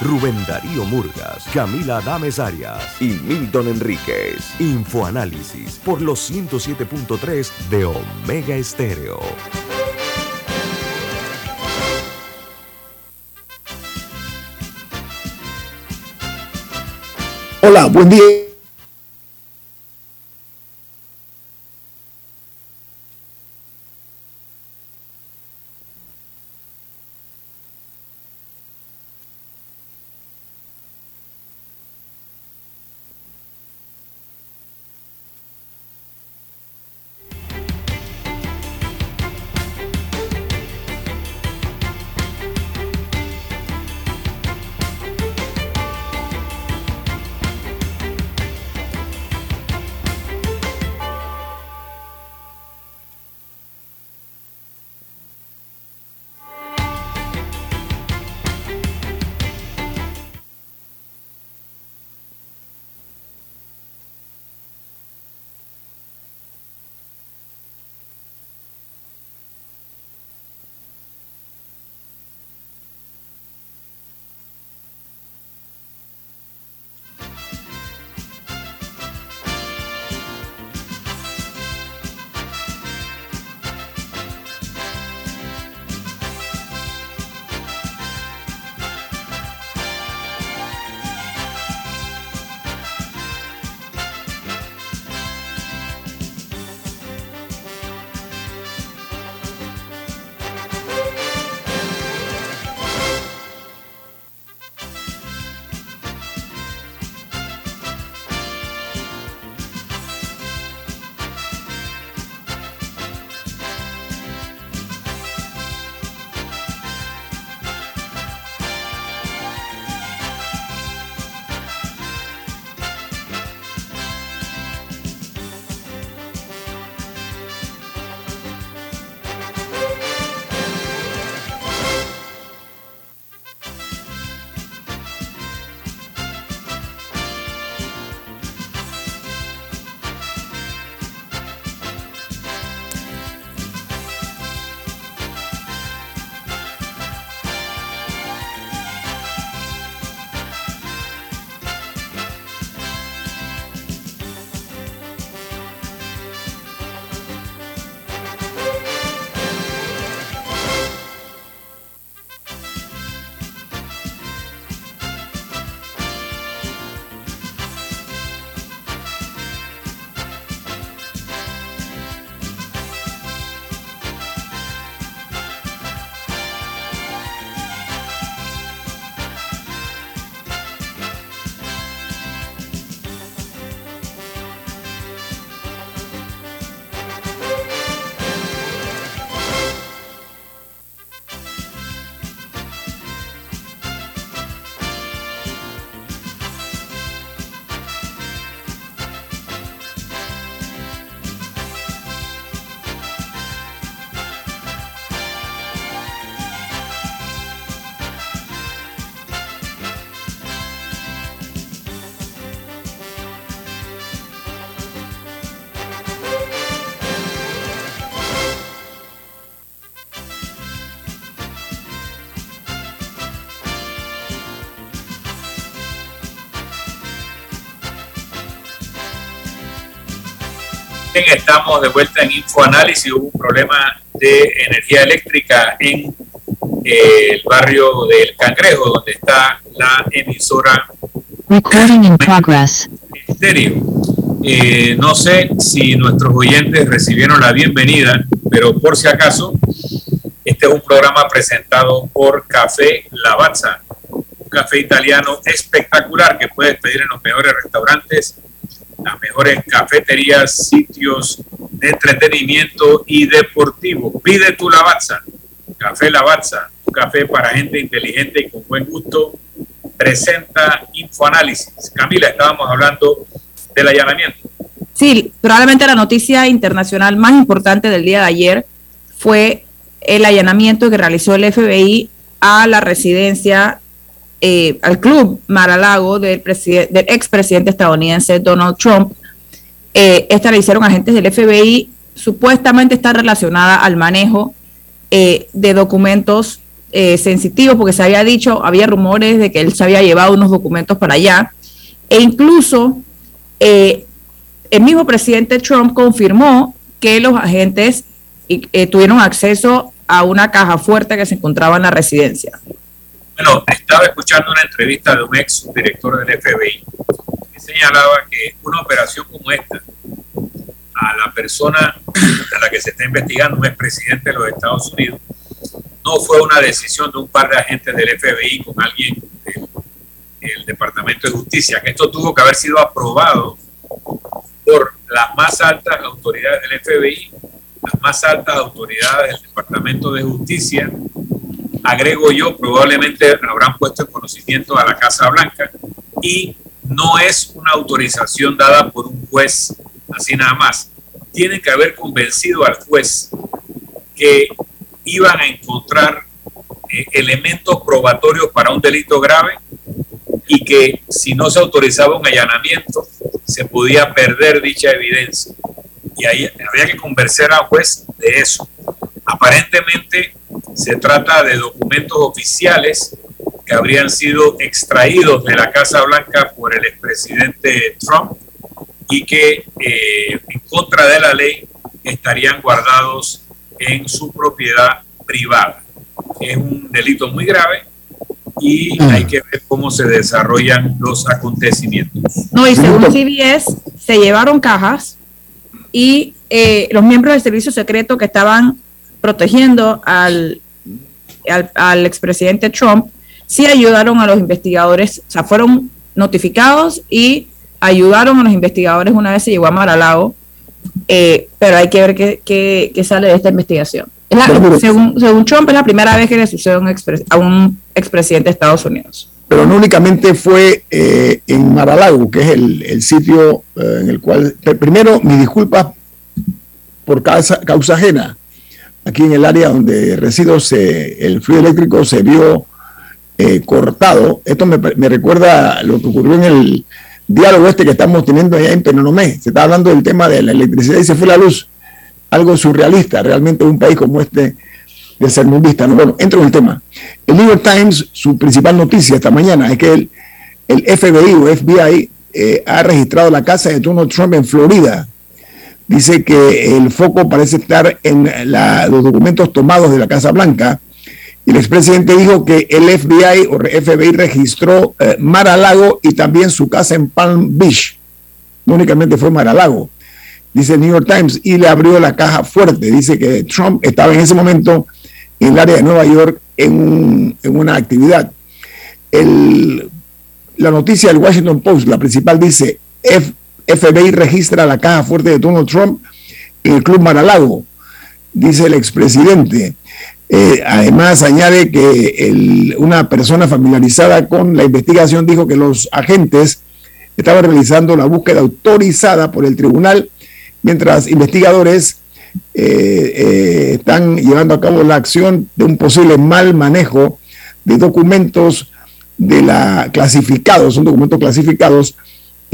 Rubén Darío Murgas, Camila Adames Arias y Milton Enríquez. Infoanálisis por los 107.3 de Omega Estéreo. Hola, buen día. Estamos de vuelta en InfoAnálisis. Hubo un problema de energía eléctrica en eh, el barrio del Cangrejo, donde está la emisora. Recording in progress. Eh, no sé si nuestros oyentes recibieron la bienvenida, pero por si acaso, este es un programa presentado por Café Lavazza, un café italiano espectacular que puedes pedir en los mejores restaurantes las mejores cafeterías, sitios de entretenimiento y deportivo. Pide tu Lavazza, Café Lavazza, un café para gente inteligente y con buen gusto. Presenta Infoanálisis. Camila, estábamos hablando del allanamiento. Sí, probablemente la noticia internacional más importante del día de ayer fue el allanamiento que realizó el FBI a la residencia, eh, al club Maralago del, del expresidente estadounidense Donald Trump. Eh, esta la hicieron agentes del FBI, supuestamente está relacionada al manejo eh, de documentos sensitivos, porque se había dicho, había rumores de que él se había llevado unos documentos para allá, e incluso el mismo presidente Trump confirmó que los agentes tuvieron acceso a una caja fuerte que se encontraba en la residencia. Bueno, estaba escuchando una entrevista de un ex director del FBI que señalaba que una operación como esta, a la persona a la que se está investigando, un expresidente de los Estados Unidos, no fue una decisión de un par de agentes del FBI con alguien del, Departamento de Justicia, que esto tuvo que haber sido aprobado por las más altas autoridades del FBI las más altas autoridades del Departamento de Justicia, agrego yo, probablemente habrán puesto en conocimiento a la Casa Blanca y no es una autorización dada por un juez así nada más. Tienen que haber convencido al juez que iban a encontrar eh, elementos probatorios para un delito grave y que si no se autorizaba un allanamiento se podía perder dicha evidencia y ahí había que convencer al juez de eso. Aparentemente se trata de documentos oficiales que habrían sido extraídos de la Casa Blanca por el expresidente Trump y que eh, en contra de la ley estarían guardados en su propiedad privada. Es un delito muy grave y mm. hay que ver cómo se desarrollan los acontecimientos. No, y según CBS, se llevaron cajas y eh, los miembros del servicio secreto que estaban protegiendo al, al, expresidente Trump sí ayudaron a los investigadores, o sea, fueron notificados y ayudaron a los investigadores una vez se llegó a Maralago, eh, pero hay que ver qué, sale de esta investigación. según, según Trump, es la primera vez que le sucede a un, a un expresidente de Estados Unidos pero no únicamente fue eh, en Maralago, que es el, sitio eh, en el cual, primero, mi disculpas por causa, causa ajena. Aquí en el área donde resido, se, el fluido eléctrico se vio eh, cortado. Esto me, recuerda lo que ocurrió en el diálogo este que estamos teniendo allá en Penonomé. Se está hablando del tema de la electricidad y se fue la luz. Algo surrealista, realmente un país como este de. ¿no? Bueno, entro en el tema. El New York Times, su principal noticia esta mañana es que el, el FBI o FBI eh, ha registrado la casa de Donald Trump en Florida. Dice que el foco parece estar en los documentos tomados de la Casa Blanca. Y el expresidente dijo que el FBI o FBI registró eh, Mar a Lago y también su casa en Palm Beach. No únicamente fue Mar a Lago, dice el New York Times, y le abrió la caja fuerte. Dice que Trump estaba en ese momento en el área de Nueva York en, una actividad. la noticia del Washington Post, la principal, dice, FBI registra la caja fuerte de Donald Trump en el Club Maralago, dice el expresidente. Eh, además, añade que una persona familiarizada con la investigación dijo que los agentes estaban realizando la búsqueda autorizada por el tribunal, mientras investigadores eh, eh, están llevando a cabo la acción de un posible mal manejo de documentos de la clasificados, son documentos clasificados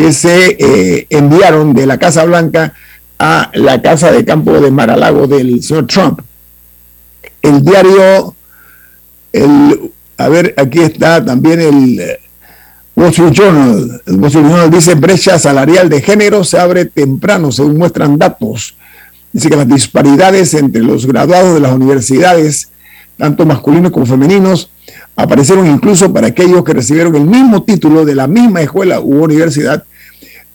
que se eh, enviaron de la Casa Blanca a la Casa de Campo de Maralago del señor Trump. El diario, el, a ver, aquí está también el Wall Street Journal. El Wall Street Journal dice brecha salarial de género se abre temprano, según muestran datos. Dice que las disparidades entre los graduados de las universidades, tanto masculinos como femeninos, aparecieron incluso para aquellos que recibieron el mismo título de la misma escuela u universidad, eh,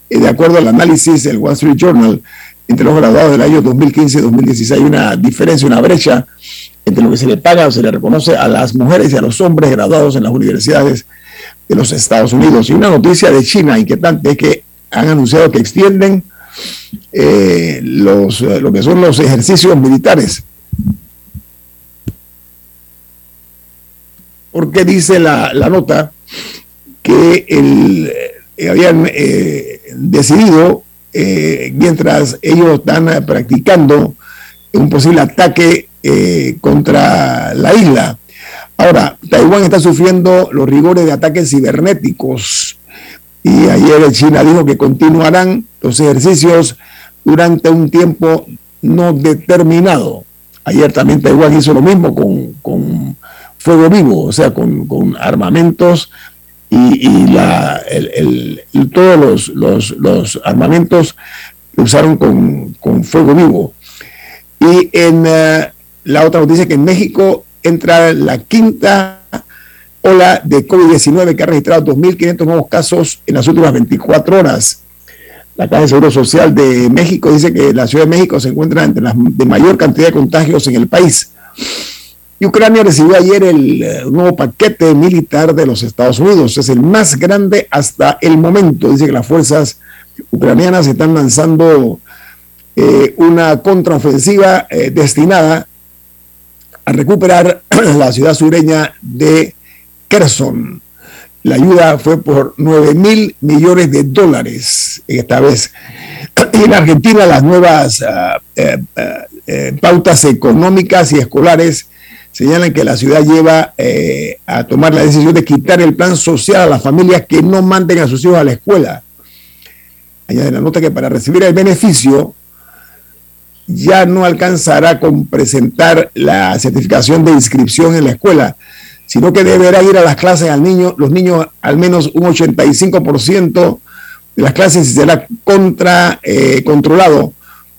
de acuerdo al análisis del Wall Street Journal, entre los graduados del año 2015 y 2016 hay una diferencia, una brecha entre lo que se le paga o se le reconoce a las mujeres y a los hombres graduados en las universidades de los Estados Unidos. Y una noticia de China inquietante es que han anunciado que extienden eh, los, eh, lo que son los ejercicios militares. Porque dice la, nota que el, eh, habían decidido eh, mientras ellos están practicando un posible ataque eh, contra la isla. Ahora, Taiwán está sufriendo los rigores de ataques cibernéticos y ayer China dijo que continuarán los ejercicios durante un tiempo no determinado. Ayer también Taiwán hizo lo mismo con, fuego vivo, o sea, con, armamentos y, la, todos los, armamentos usaron con, fuego vivo. Y en eh, la otra noticia que en México entra la quinta ola de COVID-19 que ha registrado 2.500 nuevos casos en las últimas 24 horas. La Caja de Seguro Social de México dice que la Ciudad de México se encuentra entre las de mayor cantidad de contagios en el país. Y Ucrania recibió ayer el eh, nuevo paquete militar de los Estados Unidos. Es el más grande hasta el momento. Dice que las fuerzas ucranianas están lanzando eh, una contraofensiva eh, destinada a recuperar la ciudad sureña de Kherson. La ayuda fue por 9 mil millones de dólares esta vez. Y en Argentina las nuevas eh, eh, pautas económicas y escolares señalan que la ciudad lleva a tomar la decisión de quitar el plan social a las familias que no manden a sus hijos a la escuela. Añade la nota que para recibir el beneficio ya no alcanzará con presentar la certificación de inscripción en la escuela, sino que deberá ir a las clases al niño, los niños al menos un 85% de las clases será contra, eh, controlado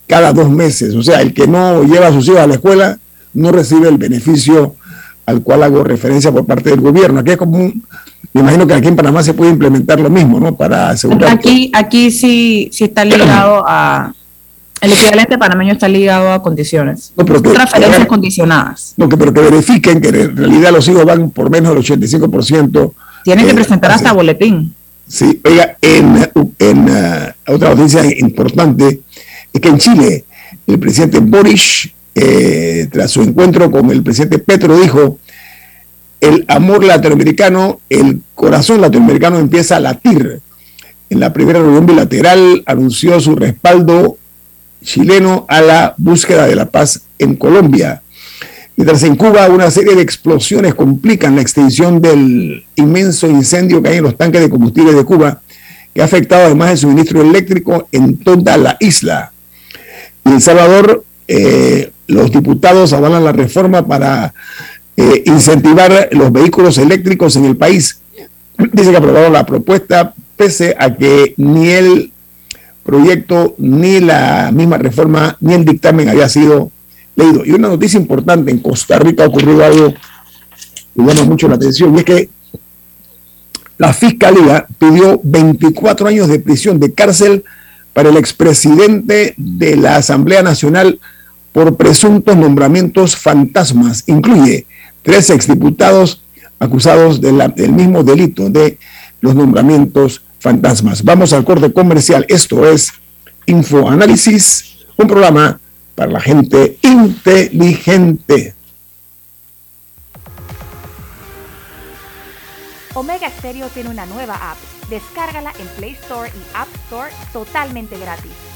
cada dos meses. O sea, el que no lleva a sus hijos a la escuela no recibe el beneficio al cual hago referencia por parte del gobierno. Aquí es como me imagino que aquí en Panamá se puede implementar lo mismo, ¿no? Para asegurar. Aquí, aquí sí, sí está ligado a, el equivalente panameño está ligado a condiciones. No, pero transferencias condicionadas. No, pero que verifiquen que en realidad los hijos van por menos del 85%. Tienen que presentar hasta boletín. Sí, oiga, en, en uh, otra noticia importante es que en Chile el presidente Boris, eh, tras su encuentro con el presidente Petro, dijo, el amor latinoamericano, el corazón latinoamericano empieza a latir. En la primera reunión bilateral anunció su respaldo chileno a la búsqueda de la paz en Colombia. Mientras en Cuba una serie de explosiones complican la extensión del inmenso incendio que hay en los tanques de combustible de Cuba, que ha afectado además el suministro eléctrico en toda la isla. En El Salvador, eh, los diputados avalan la reforma para eh, incentivar los vehículos eléctricos en el país. Dice que aprobaron la propuesta pese a que ni el proyecto, ni la misma reforma, ni el dictamen había sido leído. Y una noticia importante, en Costa Rica ha ocurrido algo que llama mucho la atención, y es que la Fiscalía pidió 24 años de prisión, de cárcel, para el expresidente de la Asamblea Nacional por presuntos nombramientos fantasmas. Incluye tres exdiputados acusados del mismo delito de los nombramientos fantasmas. Vamos al corte comercial. Esto es Infoanálisis, un programa para la gente inteligente. Omega Stereo tiene una nueva app. Descárgala en Play Store y App Store totalmente gratis.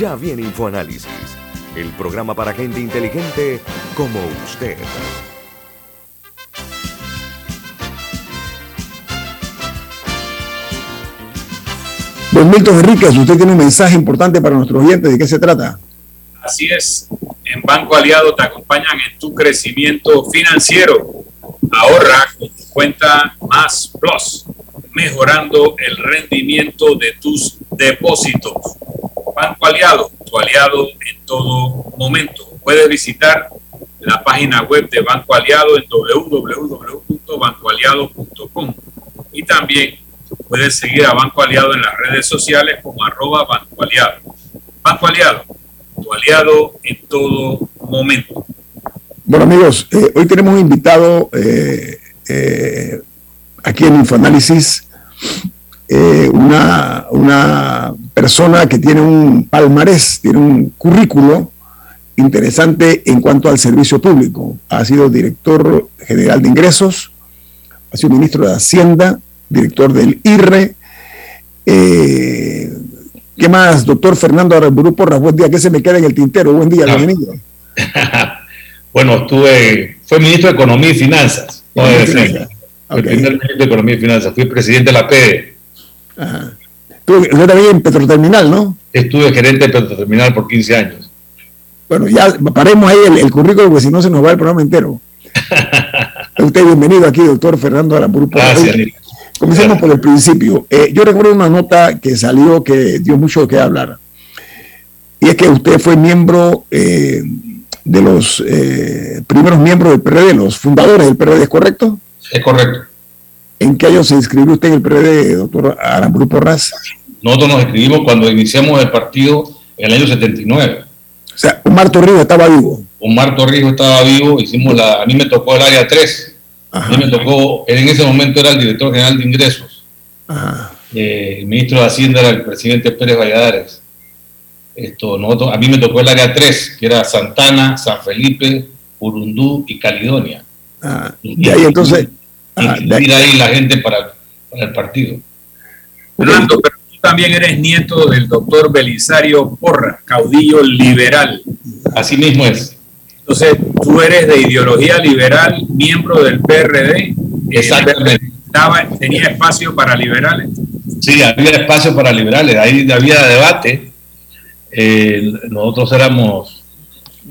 Ya viene InfoAnálisis, el programa para gente inteligente como usted. Don Milton Enríquez, usted tiene un mensaje importante para nuestros oyentes. ¿De qué se trata? Así es, en Banco Aliado te acompañan en tu crecimiento financiero. Ahorra con tu cuenta Más Plus, mejorando el rendimiento de tus depósitos. Banco Aliado, tu aliado en todo momento. Puedes visitar la página web de Banco Aliado en www.bancoaliado.com y también puedes seguir a Banco Aliado en las redes sociales como arroba Banco Aliado. Banco Aliado, tu aliado en todo momento. Bueno amigos, eh, hoy tenemos invitado eh, eh, aquí en Infoanálisis, una, una persona que tiene un palmarés, tiene un currículo interesante en cuanto al servicio público. Ha sido director general de ingresos, ha sido ministro de Hacienda, director del IRRE. Eh, ¿Qué más, doctor Fernando Aramburu Porras? Buen día, ¿qué se me queda en el tintero? Buen día, bienvenido. bueno, estuve, fue ministro de Economía y Finanzas. No primer ministro de Economía y Finanzas, fui presidente de la PDE. Ajá. Usted también en Petroterminal, ¿no? Estuve gerente de Petroterminal por 15 años. Bueno, ya paremos ahí el, currículo, porque si no se nos va el programa entero. Usted bienvenido aquí, doctor Fernando Aramburu. Gracias. Comencemos por el principio. Eh, yo recuerdo una nota que salió que dio mucho que hablar. Y es que usted fue miembro eh, de los eh, primeros miembros del PRD, los fundadores del PRD, ¿es correcto? Es correcto. ¿En qué año se inscribió usted en el PRD, doctor Aramburu Porras? Nosotros nos inscribimos cuando iniciamos el partido en el año 79. O sea, Omar Torrijos estaba vivo. Omar Torrijos estaba vivo, hicimos la, a mí me tocó el área 3. A mí me tocó, en ese momento era el director general de ingresos. Eh, el ministro de Hacienda era el presidente Pérez Valladares. Esto, nosotros, a mí me tocó el área 3, que era Santana, San Felipe, Urundú y Caledonia. Ah, y, ahí entonces... Y, ahí. ahí la gente para, para el partido. Fernando, pero también eres nieto del doctor Belisario Porra, caudillo liberal. Así mismo es. Entonces, tú eres de ideología liberal, miembro del PRD. Exactamente. ¿Tenía espacio para liberales? Sí, había espacio para liberales, ahí había debate. Eh, nosotros éramos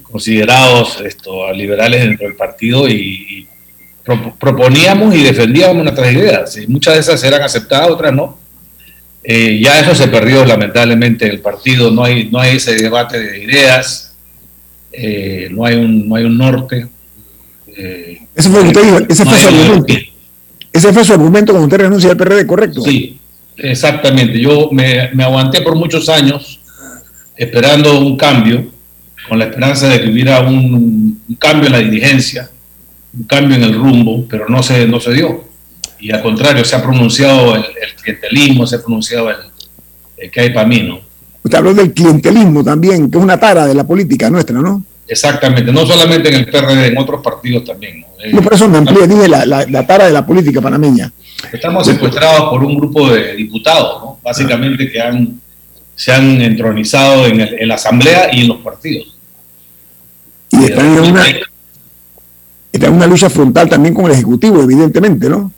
considerados esto, liberales dentro del partido y, proponíamos y defendíamos nuestras ideas. Y muchas de esas eran aceptadas, otras no. Eh, ya eso se perdió lamentablemente en el partido, no hay, no hay ese debate de ideas, eh, no, hay un, no hay un norte. Eh, ese fue, ese, fue su argumento. ese fue su argumento cuando usted renuncia al PRD, ¿correcto? Sí, exactamente. Yo me, me aguanté por muchos años esperando un cambio, con la esperanza de que hubiera un, un cambio en la dirigencia, un cambio en el rumbo, pero no se, no se dio y al contrario, se ha pronunciado el, clientelismo, se ha pronunciado el, que hay para mí, ¿no? Usted habló del clientelismo también, que es una tara de la política nuestra, ¿no? Exactamente, no solamente en el PRD, en otros partidos también. ¿no? no por eso me amplía, dije la, la, tara de la política panameña. Estamos secuestrados por un grupo de diputados, ¿no? Básicamente que han, se han entronizado en, en la Asamblea y en los partidos. Y están en una, están en una lucha frontal también con el Ejecutivo, evidentemente, ¿no?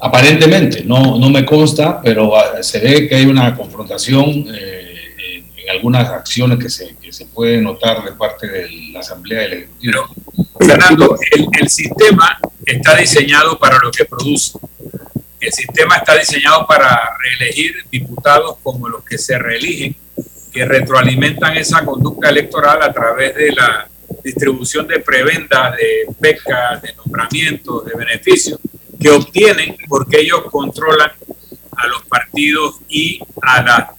Aparentemente, no, no me consta, pero ah, se ve que hay una confrontación eh, en, algunas acciones que se, que se puede notar de parte de la Asamblea del Ejecutivo. Fernando, el, el sistema está diseñado para lo que produce. El sistema está diseñado para reelegir diputados como los que se reeligen, que retroalimentan esa conducta electoral a través de la distribución de prebendas, de becas, de nombramientos, de beneficios que obtienen porque ellos controlan a los partidos y a la,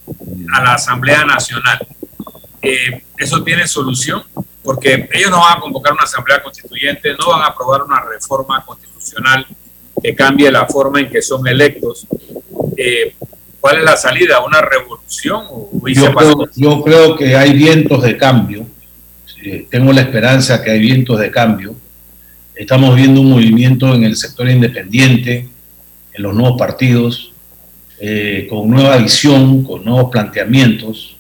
a la Asamblea Nacional. Eh, eso tiene solución porque ellos no van a convocar una Asamblea Constituyente, no van a aprobar una reforma constitucional que cambie la forma en que son electos. Eh, ¿Cuál es la salida? ¿Una revolución? yo, creo, yo, creo, que hay vientos de cambio. Tengo la esperanza que hay vientos de cambio Estamos viendo un movimiento en el sector independiente, en los nuevos partidos, eh, con nueva visión, con nuevos planteamientos.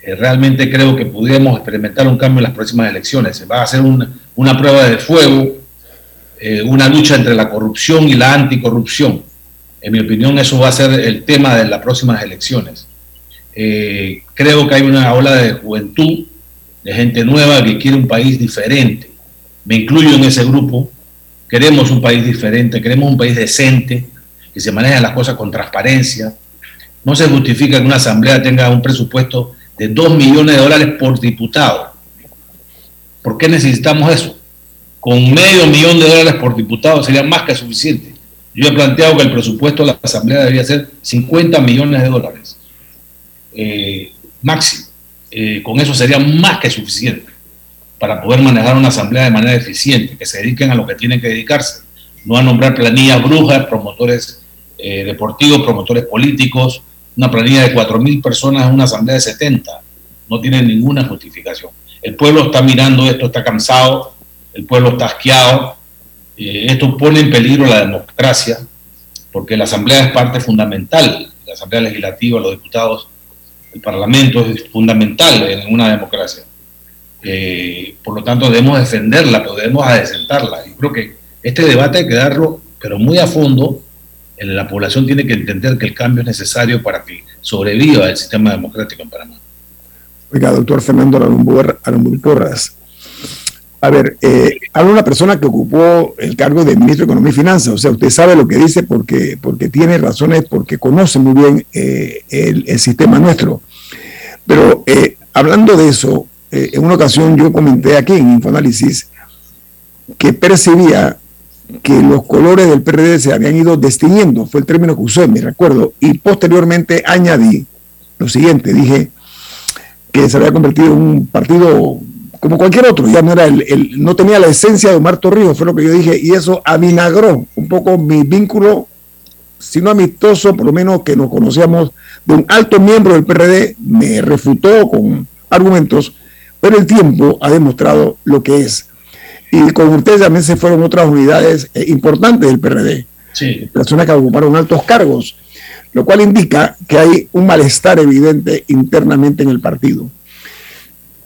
Eh, realmente creo que pudiéramos experimentar un cambio en las próximas elecciones. Se va a hacer una, prueba de fuego, eh, una lucha entre la corrupción y la anticorrupción. En mi opinión, eso va a ser el tema de las próximas elecciones. creo que hay una ola de juventud de gente nueva que quiere un país diferente. Me incluyo en ese grupo. Queremos un país diferente, queremos un país decente, que se manejen las cosas con transparencia. No se justifica que una asamblea tenga un presupuesto de 2 millones de dólares por diputado. ¿Por qué necesitamos eso? Con medio millón de dólares por diputado sería más que suficiente. Yo he planteado que el presupuesto de la Asamblea debería ser 50 millones de dólares. Eh, máximo. Eh, con eso sería más que suficiente para poder manejar una asamblea de manera eficiente, que se dediquen a lo que tienen que dedicarse, no a nombrar planillas brujas, promotores eh, deportivos, promotores políticos, una planilla de 4.000 personas en una asamblea de 70. No tiene ninguna justificación. El pueblo está mirando esto, está cansado, el pueblo está asqueado, eh, esto pone en peligro la democracia, porque la asamblea es parte fundamental, la asamblea legislativa, los diputados el Parlamento es fundamental en una democracia. Eh, por lo tanto, debemos defenderla, pero debemos adecentarla. Y creo que este debate hay que darlo, pero muy a fondo. La población tiene que entender que el cambio es necesario para que sobreviva el sistema democrático en Panamá. Oiga, doctor Fernando Porras. A ver, eh, habla una persona que ocupó el cargo de ministro de Economía y Finanzas, o sea, usted sabe lo que dice porque, porque tiene razones, porque conoce muy bien eh, el, sistema nuestro. Pero eh, hablando de eso, eh, en una ocasión yo comenté aquí en Infoanálisis que percibía que los colores del PRD se habían ido destiniendo, fue el término que usé, me recuerdo, y posteriormente añadí lo siguiente, dije que se había convertido en un partido como cualquier otro, ya no era el, no tenía la esencia de Omar Torrijos, fue lo que yo dije, y eso avinagró un poco mi vínculo, si no amistoso, por lo menos que nos conocíamos de un alto miembro del PRD, me refutó con argumentos, pero el tiempo ha demostrado lo que es. Y con ustedes también se fueron otras unidades eh, importantes del PRD, sí. personas que ocuparon altos cargos, lo cual indica que hay un malestar evidente internamente en el partido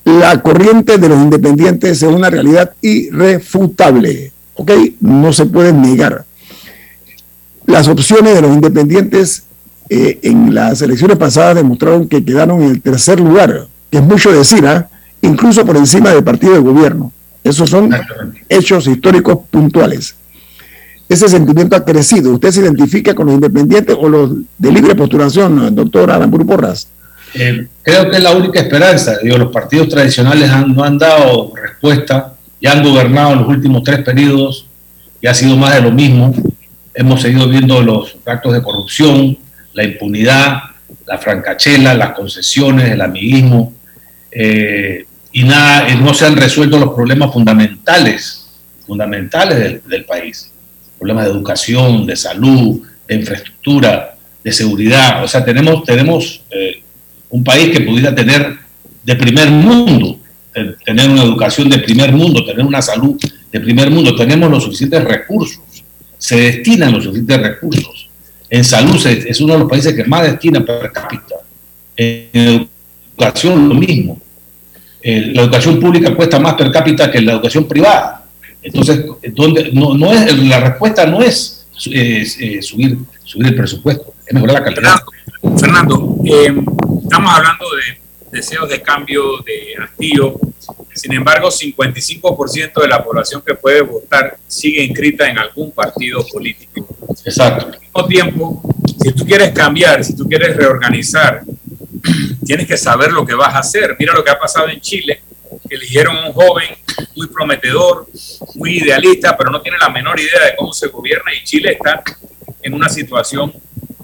la corriente de los independientes es una realidad irrefutable, ¿ok? No se puede negar. Las opciones de los independientes eh, en las elecciones pasadas demostraron que quedaron en el tercer lugar, que es mucho decir, ¿ah? incluso por encima del partido de gobierno. Esos son hechos históricos puntuales. Ese sentimiento ha crecido. ¿Usted se identifica con los independientes o los de libre postulación, doctor Aramburu Porras? Eh, creo que es la única esperanza. Los partidos tradicionales no han dado respuesta, ya han gobernado en los últimos tres periodos y ha sido más de lo mismo. Hemos seguido viendo los actos de corrupción, la impunidad, la francachela, las concesiones, el amiguismo, eh, y nada, no se han resuelto los problemas fundamentales, fundamentales del, país. Problemas de educación, de salud, de infraestructura, de seguridad. O sea, tenemos, tenemos eh, un país que pudiera tener de primer mundo, tener una educación de primer mundo, tener una salud de primer mundo. Tenemos los suficientes recursos, se destinan los suficientes recursos. En salud es uno de los países que más destina per cápita. En educación lo mismo. Eh, la educación pública cuesta más per cápita que la educación privada. Entonces, donde, no, es, la respuesta no es eh, subir, subir el presupuesto, es mejorar la calidad. Fernando, eh, estamos hablando de deseos de cambio, de hastío. Sin embargo, 55% de la población que puede votar sigue inscrita en algún partido político. Exacto. Al mismo tiempo, si tú quieres cambiar, si tú quieres reorganizar, tienes que saber lo que vas a hacer. Mira lo que ha pasado en Chile, eligieron a un joven muy prometedor, muy idealista, pero no tiene la menor idea de cómo se gobierna y Chile está en una situación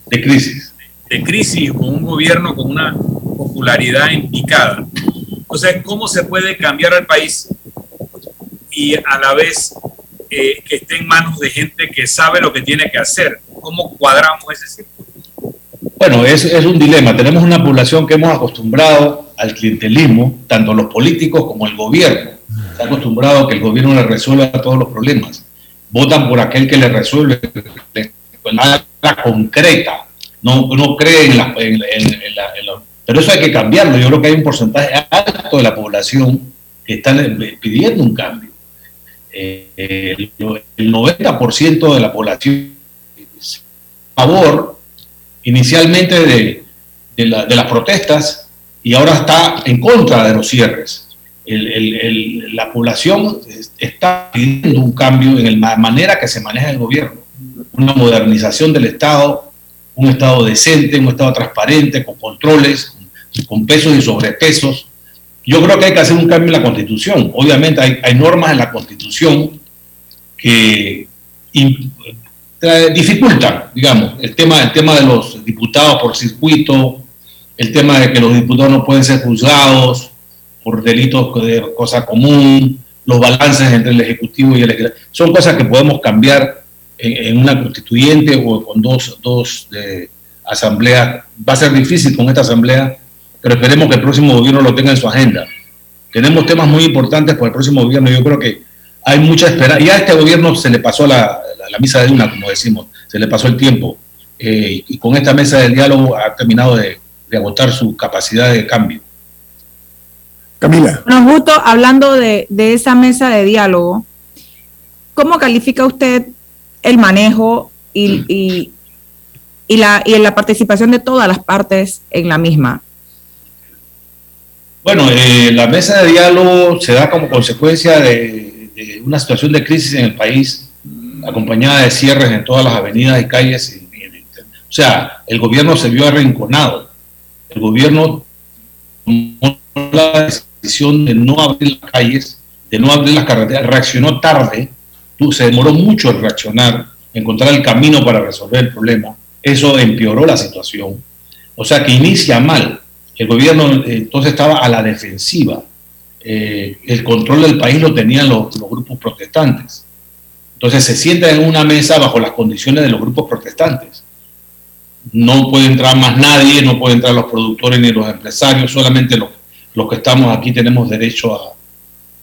de crisis de crisis con un gobierno con una popularidad. O sea, ¿cómo se puede cambiar al país y a la vez eh, que esté en manos de gente que sabe lo que tiene que hacer? ¿Cómo cuadramos ese círculo? Bueno, es, es un dilema. Tenemos una población que hemos acostumbrado al clientelismo, tanto los políticos como el gobierno. Se ha acostumbrado a que el gobierno le resuelva todos los problemas. Votan por aquel que le resuelve nada concreta no, no cree en, la, Pero eso hay que cambiarlo. Yo creo que hay un porcentaje alto de la población que está pidiendo un cambio. Eh, el, 90% de la población a favor inicialmente de, de, las protestas y ahora está en contra de los cierres. la población está pidiendo un cambio en la manera que se maneja el gobierno, una modernización del Estado, un Estado decente, un Estado transparente, con controles, con pesos y sobrepesos. Yo creo que hay que hacer un cambio en la Constitución. Obviamente hay, normas en la Constitución que dificultan, digamos, el tema, el tema de los diputados por circuito, el tema de que los diputados no pueden ser juzgados por delitos de cosa común, los balances entre el Ejecutivo y el Legislativo. Son cosas que podemos cambiar en, una constituyente o con dos, dos de asambleas. Va a ser difícil con esta asamblea, pero esperemos que el próximo gobierno lo tenga en su agenda. Tenemos temas muy importantes para el próximo gobierno. Yo creo que hay mucha esperanza. Ya a este gobierno se le pasó la, la, misa de una, como decimos, se le pasó el tiempo. Eh, y con esta mesa de diálogo ha terminado de, de agotar su capacidad de cambio. Camila. Nos justo hablando de, de, esa mesa de diálogo, ¿cómo califica usted el manejo y, y, y, la, y la participación de todas las partes en la misma? Bueno, eh, la mesa de diálogo se da como consecuencia de, una situación de crisis en el país, acompañada de cierres en todas las avenidas y calles. o sea, el gobierno se vio arrinconado. El gobierno tomó la decisión de no abrir las calles, de no abrir las carreteras, reaccionó tarde, se demoró mucho en reaccionar, encontrar el camino para resolver el problema. Eso empeoró la situación. O sea que inicia mal el gobierno eh, entonces estaba a la defensiva. Eh, el control del país lo tenían los, grupos protestantes. Entonces se sienta en una mesa bajo las condiciones de los grupos protestantes. No puede entrar más nadie, no pueden entrar los productores ni los empresarios, solamente los, los que estamos aquí tenemos derecho a,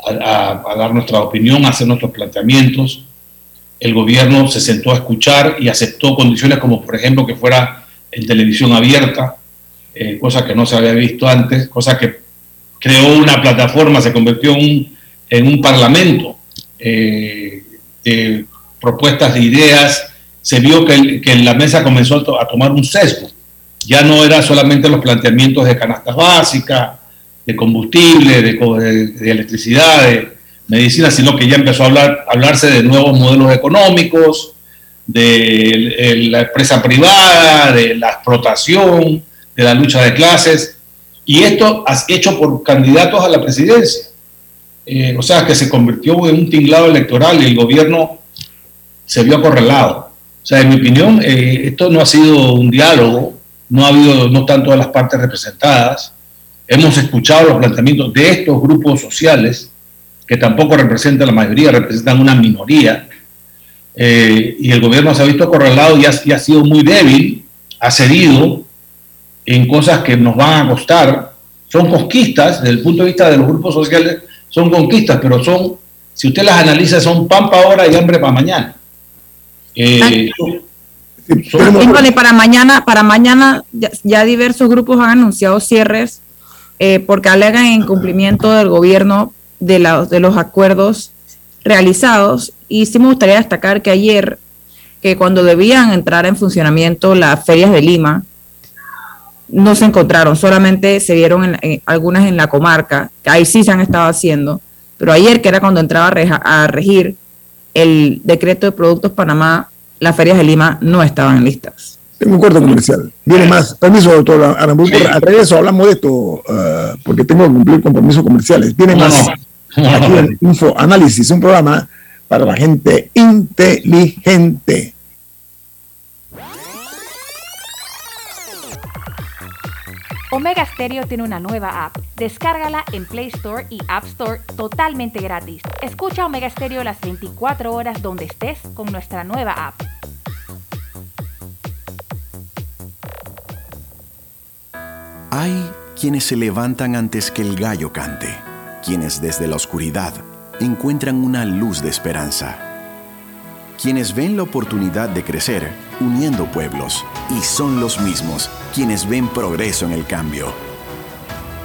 a, dar nuestra opinión, a hacer nuestros planteamientos. El gobierno se sentó a escuchar y aceptó condiciones como, por ejemplo, que fuera en televisión abierta, eh, cosa que no se había visto antes, cosa que creó una plataforma, se convirtió en un, parlamento eh, de propuestas de ideas, se vio que, en la mesa comenzó a, tomar un sesgo. Ya no era solamente los planteamientos de canastas básicas, de combustible, de, electricidad, de medicina, sino que ya empezó a hablar, hablarse de nuevos modelos económicos, de la empresa privada, de la explotación, de la lucha de clases, y esto hecho por candidatos a la presidencia. Eh, o sea, que se convirtió en un tinglado electoral y el gobierno se vio acorralado. O sea, en mi opinión, eh, esto no ha sido un diálogo, no ha habido, no están todas las partes representadas. Hemos escuchado los planteamientos de estos grupos sociales, que tampoco representan la mayoría, representan una minoría. Eh, y el gobierno se ha visto acorralado y ha, y ha sido muy débil, ha cedido, en cosas que nos van a costar. Son conquistas, desde el punto de vista de los grupos sociales, son conquistas, pero son, si usted las analiza, son pan para ahora y hambre para mañana. Eh, para mañana, para mañana ya, diversos grupos han anunciado cierres eh, porque alegan incumplimiento del gobierno de, de los acuerdos realizados. Y sí me gustaría destacar que ayer, que cuando debían entrar en funcionamiento las ferias de Lima, no se encontraron, solamente se vieron en, algunas en la comarca, que ahí sí se han estado haciendo, pero ayer, que era cuando entraba a, regir el decreto de productos Panamá, las ferias de Lima no estaban listas. Tengo un corto comercial. Viene más. Permiso, doctor Aramburu. Al regreso hablamos de esto, uh, porque tengo que cumplir compromisos comerciales. Viene más. Aquí en Info Análisis, un programa para la gente inteligente. Omega Stereo tiene una nueva app. Descárgala en Play Store y App Store totalmente gratis. Escucha Omega Stereo las 24 horas donde estés con nuestra nueva app. Hay quienes se levantan antes que el gallo cante, quienes desde la oscuridad encuentran una luz de esperanza, quienes ven la oportunidad de crecer uniendo pueblos y son los mismos quienes ven progreso en el cambio.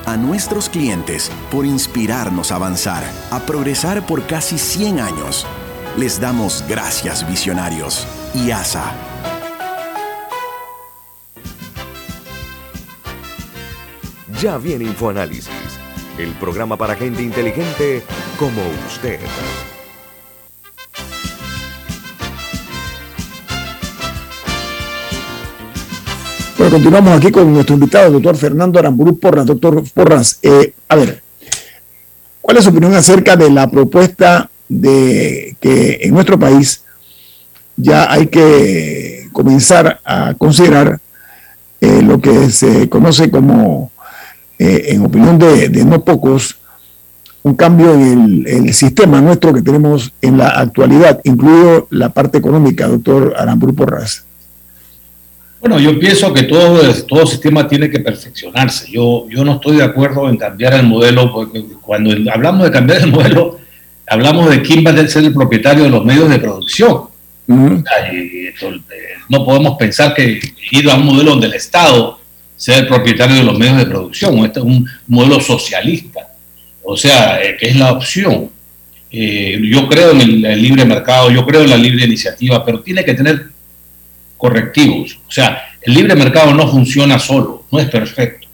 A nuestros clientes por inspirarnos a avanzar, a progresar por casi 100 años. Les damos gracias visionarios y ASA. Ya viene InfoAnálisis el programa para gente inteligente como usted. Bueno, continuamos aquí con nuestro invitado, doctor Fernando Aramburu Porras. Doctor Porras, eh, a ver, ¿cuál es su opinión acerca de la propuesta de que en nuestro país ya hay que comenzar a considerar eh, lo que se conoce como, eh, en opinión de, no pocos, un cambio en el, sistema nuestro que tenemos en la actualidad, incluido la parte económica, doctor Aramburu Porras. Bueno, yo pienso que todo, todo sistema tiene que perfeccionarse. Yo, yo no estoy de acuerdo en cambiar el modelo, porque cuando hablamos de cambiar el modelo, hablamos de quién va a ser el propietario de los medios de producción. Eh, no podemos pensar que ir a un modelo donde el Estado sea el propietario de los medios de producción. Este es un modelo socialista, o sea, eh, que es la opción. Eh, yo creo en el, libre mercado, yo creo en la libre iniciativa, pero tiene que tener correctivos. O sea, el libre mercado no funciona solo, no es perfecto.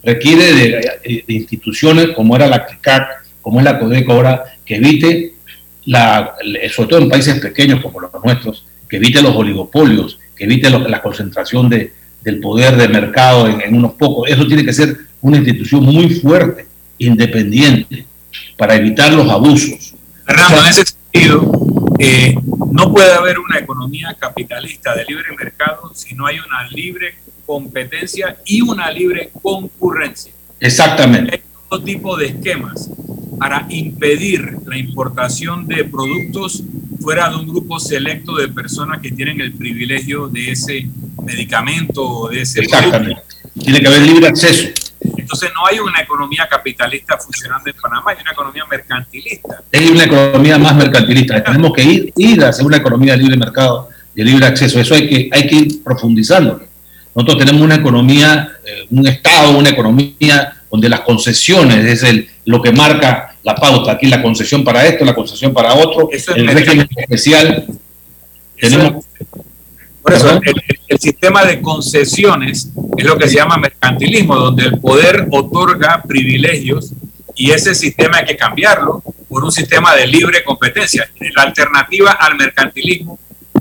Requiere de, instituciones como era la CICAC, como es la CODEC ahora, que evite, la, sobre todo en países pequeños como los nuestros, que evite los oligopolios, que evite la concentración de, del poder de mercado en, unos pocos. Eso tiene que ser una institución muy fuerte, independiente, para evitar los abusos. Fernando, en ese sentido, eh, no puede haber una economía capitalista de libre mercado si no hay una libre competencia y una libre concurrencia. Exactamente. Hay todo tipo de esquemas para impedir la importación de productos fuera de un grupo selecto de personas que tienen el privilegio de ese medicamento o de ese Exactamente. Tiene que haber libre acceso. Entonces no hay una economía capitalista funcionando en Panamá, hay una economía mercantilista. Es una economía más mercantilista. Tenemos que ir, ir hacia una economía de libre mercado, de libre acceso. Eso hay que, hay que ir profundizando. Nosotros tenemos una economía, eh, un Estado, una economía donde las concesiones es el, lo que marca la pauta. Aquí la concesión para esto, la concesión para otro, el régimen especial. Tenemos, por eso, el, sistema de concesiones es lo que se llama mercantilismo, donde el poder otorga privilegios y ese sistema hay que cambiarlo por un sistema de libre competencia. La alternativa al mercantilismo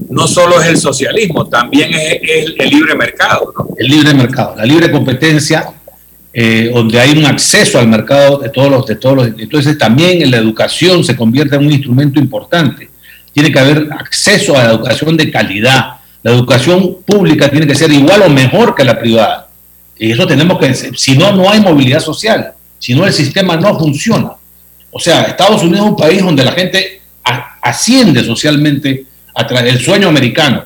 no solo es el socialismo, también es, el, libre mercado. El libre mercado, la libre competencia, eh, donde hay un acceso al mercado de todos los, de todos los. Entonces también la educación se convierte en un instrumento importante. Tiene que haber acceso a la educación de calidad la educación pública tiene que ser igual o mejor que la privada. Y eso tenemos que, si no, no hay movilidad social, si no el sistema no funciona. O sea, Estados Unidos es un país donde la gente asciende socialmente a través del sueño americano.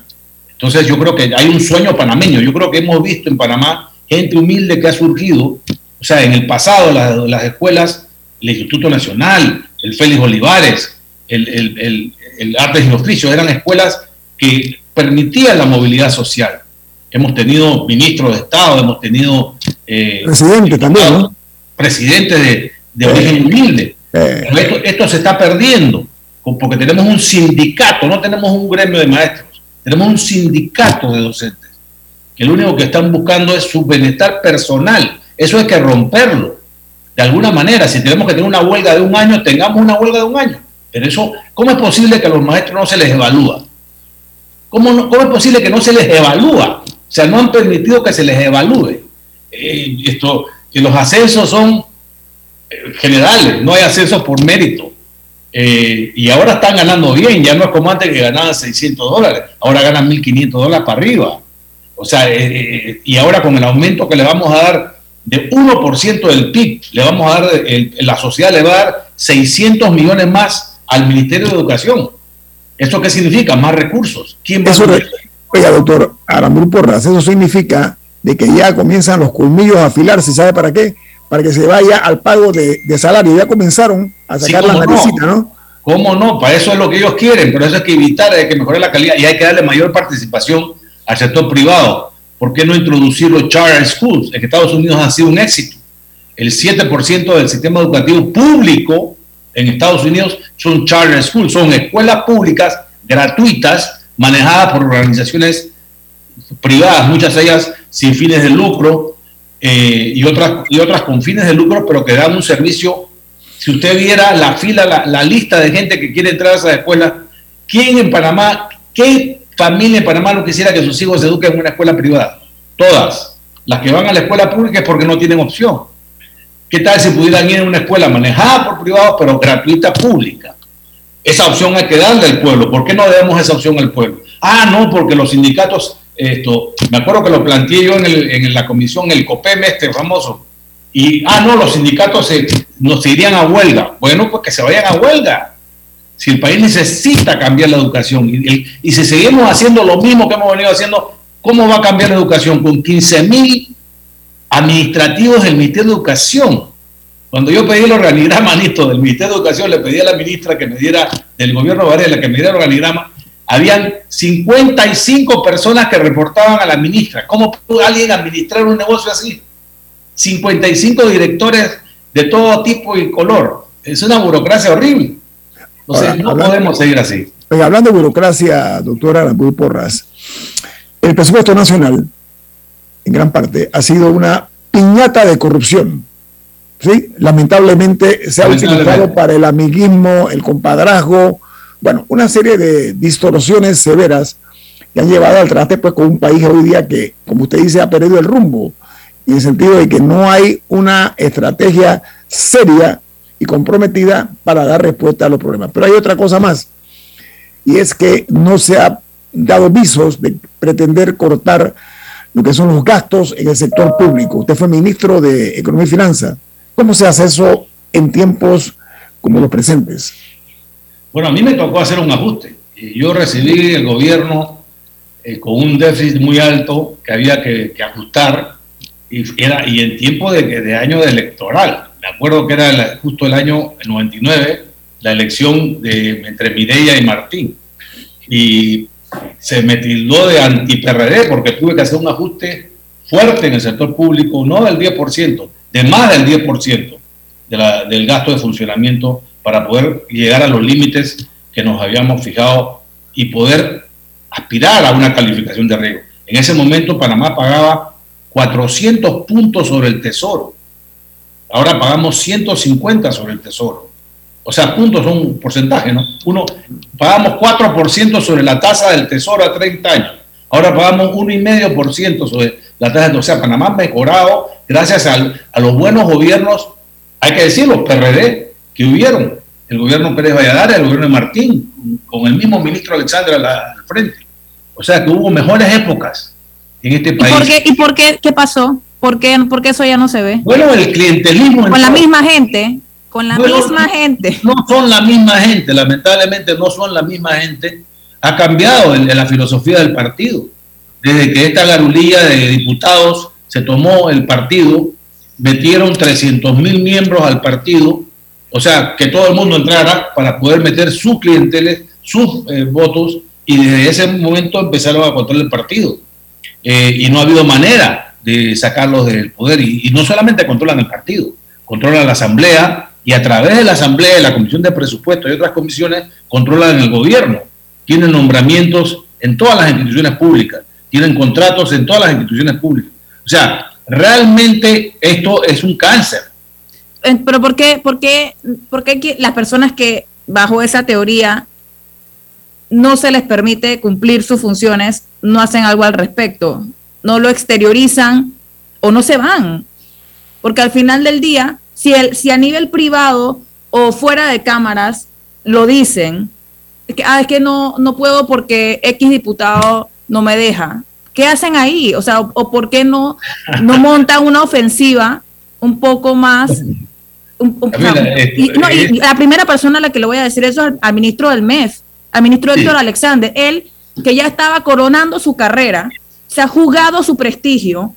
Entonces yo creo que hay un sueño panameño. Yo creo que hemos visto en Panamá gente humilde que ha surgido. O sea, en el pasado las, escuelas, el Instituto Nacional, el Félix Olivares, el, el, el Artes y Oficios, eran escuelas que permitía la movilidad social. Hemos tenido ministros de Estado, hemos tenido... Eh, presidente también, ¿no? Presidente de, de origen humilde. esto, se está perdiendo, porque tenemos un sindicato, no tenemos un gremio de maestros, tenemos un sindicato de docentes, que lo único que están buscando es su bienestar personal. Eso hay que romperlo. De alguna manera, si tenemos que tener una huelga de un año, tengamos una huelga de un año. Pero eso, ¿cómo es posible que a los maestros no se les evalúa? ¿Cómo, es posible que no se les evalúa? O sea, no han permitido que se les evalúe. Eh, esto, que los ascensos son eh, generales, no hay ascensos por mérito. Eh, y ahora están ganando bien, ya no es como antes que ganaban 600 dólares, ahora ganan 1.500 dólares para arriba. O sea, y ahora con el aumento que le vamos a dar de 1% del PIB, le vamos a dar, la sociedad le va a dar 600 millones más al Ministerio de Educación. ¿Esto qué significa? Más recursos. ¿Quién va eso, a Oiga, doctor Aramburu Porras, eso significa de que ya comienzan los colmillos a afilarse, ¿sabe para qué? Para que se vaya al pago de, salario. Ya comenzaron a sacar la naricita, no. ¿Cómo no? Para eso es lo que ellos quieren, pero eso hay que evitar, hay que mejorar la calidad y hay que darle mayor participación al sector privado. ¿Por qué no introducir los charter schools? En Estados Unidos ha sido un éxito. El 7% del sistema educativo público en Estados Unidos son charter schools, son escuelas públicas gratuitas manejadas por organizaciones privadas, muchas de ellas sin fines de lucro, eh, y, otras, y otras con fines de lucro, pero que dan un servicio. Si usted viera la fila, la, la lista de gente que quiere entrar a esa escuela, ¿quién en Panamá, qué familia en Panamá no quisiera que sus hijos se eduquen en una escuela privada? Todas. Las que van a la escuela pública es porque no tienen opción. ¿Qué tal si pudieran ir a una escuela manejada por privados, pero gratuita pública? Esa opción hay que darle al pueblo. ¿Por qué no damos esa opción al pueblo? Ah, no, porque los sindicatos, esto, me acuerdo que lo planteé yo en, la comisión, el COPEM este famoso, y, ah, no, los sindicatos se, nos irían a huelga. Bueno, pues que se vayan a huelga. Si el país necesita cambiar la educación y, y si seguimos haciendo lo mismo que hemos venido haciendo, ¿cómo va a cambiar la educación? Con 15 mil administrativos del Ministerio de Educación. Cuando yo pedí el organigrama, listo, del Ministerio de Educación, le pedí a la ministra que me diera, del gobierno Varela, que me diera el organigrama, habían 55 personas que reportaban a la ministra. ¿Cómo pudo alguien administrar un negocio así? 55 directores de todo tipo y color. Es una burocracia horrible. Entonces, no podemos seguir así. hablando de burocracia, doctora Arambuy Porras, el presupuesto nacional, en gran parte, ha sido una piñata de corrupción. ¿sí? Lamentablemente se ha utilizado para el amiguismo, el compadrazgo, bueno, una serie de distorsiones severas que han llevado al traste pues, con un país hoy día que, como usted dice, ha perdido el rumbo, en el sentido de que no hay una estrategia seria y comprometida para dar respuesta a los problemas. Pero hay otra cosa más, y es que no se ha dado visos de pretender cortar lo que son los gastos en el sector público. Usted fue ministro de Economía y Finanzas. ¿Cómo se hace eso en tiempos como los presentes? Bueno, a mí me tocó hacer un ajuste. Yo recibí el gobierno eh, con un déficit muy alto que había que, ajustar y, era, y en tiempo de, de, año electoral. Me acuerdo que era justo el año 99, la elección de, entre Mireya y Martín. Y se me tildó de anti-PRD porque tuve que hacer un ajuste fuerte en el sector público, no del 10%, de más del 10% de del gasto de funcionamiento para poder llegar a los límites que nos habíamos fijado y poder aspirar a una calificación de riesgo. En ese momento Panamá pagaba 400 puntos sobre el tesoro. Ahora pagamos 150 sobre el tesoro. O sea, puntos son un porcentaje, ¿no? Uno, pagamos 4% sobre la tasa del tesoro a 30 años. Ahora pagamos 1,5% sobre la tasa. O sea, Panamá ha mejorado gracias a los buenos gobiernos, hay que decirlo, PRD, que hubieron. El gobierno Pérez Valladares, el gobierno de Martín, con el mismo ministro Alexandra al frente. O sea, que hubo mejores épocas en este país. ¿Y por qué, y por qué, qué pasó? ¿Por qué, ¿Por qué eso ya no se ve? Bueno, el clientelismo. Con la misma gente con la misma gente. No son la misma gente, lamentablemente no son la misma gente. Ha cambiado en, la filosofía del partido. Desde que esta garulilla de diputados se tomó el partido, metieron 300 mil miembros al partido, o sea, que todo el mundo entrara para poder meter sus clienteles, sus eh, votos, y desde ese momento empezaron a controlar el partido. Eh, y no ha habido manera de sacarlos del poder. Y, no solamente controlan el partido, controlan la asamblea, y a través de la Asamblea, de la Comisión de Presupuestos y otras comisiones controlan el gobierno. Tienen nombramientos en todas las instituciones públicas, tienen contratos en todas las instituciones públicas. O sea, realmente esto es un cáncer. Eh, pero ¿por qué, por qué, por qué las personas que bajo esa teoría no se les permite cumplir sus funciones no hacen algo al respecto? No lo exteriorizan o no se van. Porque al final del día si, el, si a nivel privado o fuera de cámaras lo dicen, es que, ah, es que no, no puedo porque X diputado no me deja. ¿Qué hacen ahí? O sea, o, por qué no, no montan una ofensiva un poco más... y, la primera persona a la que le voy a decir eso es al, ministro del MEF, al ministro Héctor Alexander, él que ya estaba coronando su carrera, se ha jugado su prestigio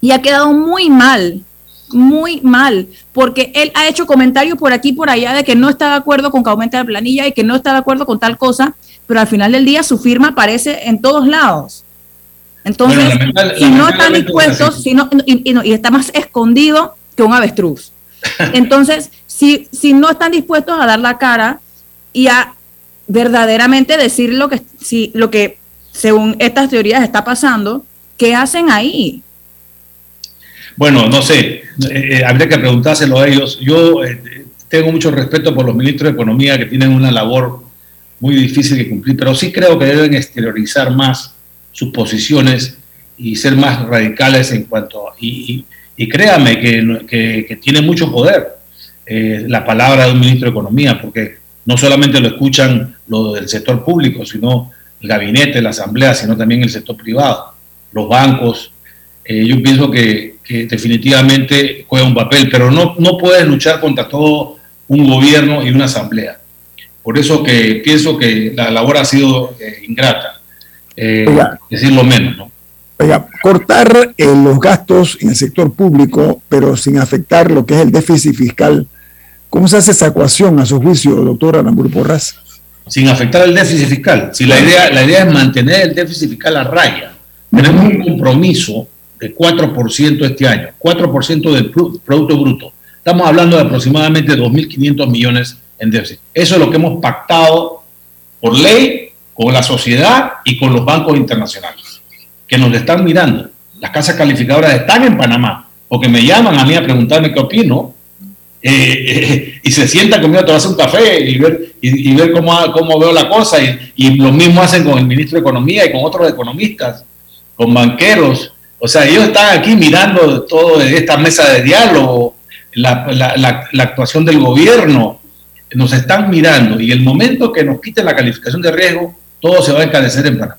y ha quedado muy mal muy mal, porque él ha hecho comentarios por aquí y por allá de que no está de acuerdo con que aumente la planilla y que no está de acuerdo con tal cosa, pero al final del día su firma aparece en todos lados. Entonces, si no están dispuestos, si no, y, está más escondido que un avestruz. Entonces, si, si no están dispuestos a dar la cara y a verdaderamente decir lo que, si, lo que según estas teorías está pasando, ¿qué hacen ahí? Bueno, no sé, eh, eh, habría que preguntárselo a ellos. Yo eh, tengo mucho respeto por los ministros de Economía que tienen una labor muy difícil de cumplir, pero sí creo que deben exteriorizar más sus posiciones y ser más radicales en cuanto a... Y, créame que, tiene mucho poder la palabra de un ministro de Economía, porque no solamente lo escuchan lo del sector público, sino el gabinete, la asamblea, sino también el sector privado, los bancos. yo pienso que, que definitivamente juega un papel, pero no, no puedes luchar contra todo un gobierno y una asamblea. Por eso que pienso que la labor ha sido eh, ingrata, eh, decir lo menos. ¿no? Oiga, cortar eh, los gastos en el sector público, pero sin afectar lo que es el déficit fiscal, ¿cómo se hace esa ecuación a su juicio, doctora Aramburu Porras? Sin afectar el déficit fiscal. Si la idea, la idea es mantener el déficit fiscal a raya, tenemos un compromiso de 4% este año, 4% del Producto Bruto. Estamos hablando de aproximadamente 2.500 millones en déficit. Eso es lo que hemos pactado por ley con la sociedad y con los bancos internacionales, que nos están mirando. Las casas calificadoras están en Panamá, porque me llaman a mí a preguntarme qué opino, eh, eh, y se sientan conmigo a tomarse un café y ver, y, ver cómo, veo la cosa, y, lo mismo hacen con el ministro de Economía y con otros economistas, con banqueros, o sea, ellos están aquí mirando todo esta mesa de diálogo, la, actuación del gobierno, nos están mirando y el momento que nos quiten la calificación de riesgo, todo se va a encarecer en Panamá.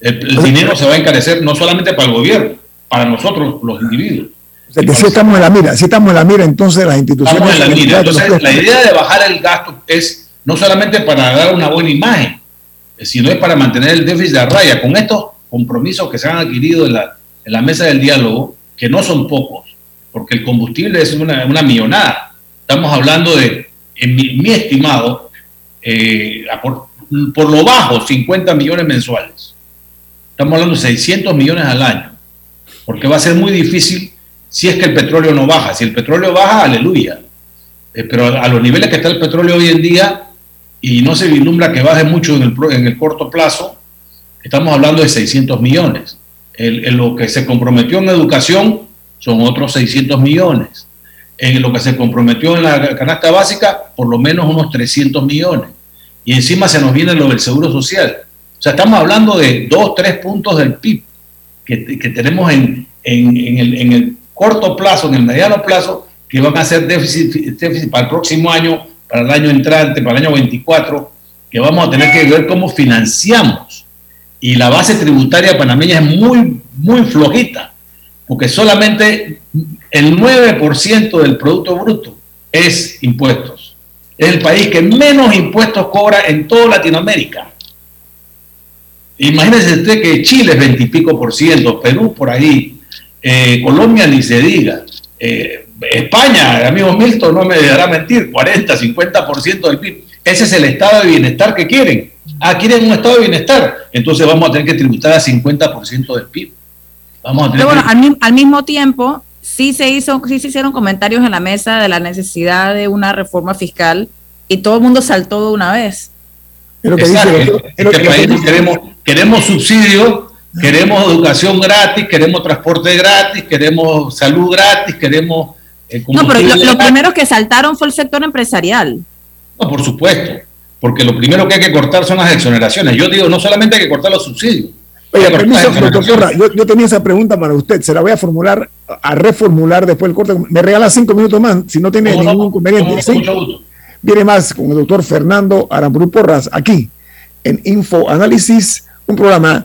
El, dinero se va a encarecer no solamente para el gobierno, para nosotros los individuos. Sea, que si estamos en la mira, si estamos en la mira, entonces las instituciones... Estamos en la mira. Entonces, la idea de bajar el gasto es no solamente para dar una buena imagen, sino es para mantener el déficit a raya. Con estos compromisos que se han adquirido en la, en la mesa del diálogo, que no son pocos, porque el combustible es una, una millonada. Estamos hablando de, en mi, estimado, eh, por, por, lo bajo, 50 millones mensuales. Estamos hablando de 600 millones al año, porque va a ser muy difícil si es que el petróleo no baja. Si el petróleo baja, aleluya. Eh, pero a, los niveles que está el petróleo hoy en día, y no se vislumbra que baje mucho en el, en el corto plazo, estamos hablando de 600 millones. En lo que se comprometió en educación son otros 600 millones. En lo que se comprometió en la canasta básica, por lo menos unos 300 millones. Y encima se nos viene lo del seguro social. O sea, estamos hablando de dos, tres puntos del PIB que, que tenemos en, en, en, el, corto plazo, en el mediano plazo, que van a ser déficit, para el próximo año, para el año entrante, para el año 24, que vamos a tener que ver cómo financiamos y la base tributaria panameña es muy, muy flojita, porque solamente el 9% del Producto Bruto es impuestos. Es el país que menos impuestos cobra en toda Latinoamérica. Imagínese usted que Chile es 20 y pico por ciento, Perú por ahí, eh, Colombia ni se diga, eh, España, amigo Milton, no me dejará mentir, 40, 50% del PIB. Ese es el estado de bienestar que quieren. Ah, quieren un estado de bienestar, entonces vamos a tener que tributar a 50% del PIB. Vamos a Pero bueno, al, mismo tiempo, sí se, hizo, sí se hicieron comentarios en la mesa de la necesidad de una reforma fiscal y todo el mundo saltó de una vez. Pero que dice, queremos, queremos subsidios, queremos educación gratis, queremos transporte gratis, queremos salud gratis, queremos... Eh, no, pero lo, lo primero que saltaron fue el sector empresarial. No, por supuesto porque lo primero que hay que cortar son las exoneraciones. Yo digo, no solamente hay que cortar los subsidios. Oye, permiso, doctora, yo, yo, tenía esa pregunta para usted, se la voy a formular, a reformular después del corte. Me regala cinco minutos más, si no tiene ningún inconveniente. Viene más con el doctor Fernando Aramburu Porras, aquí en Info Análisis, un programa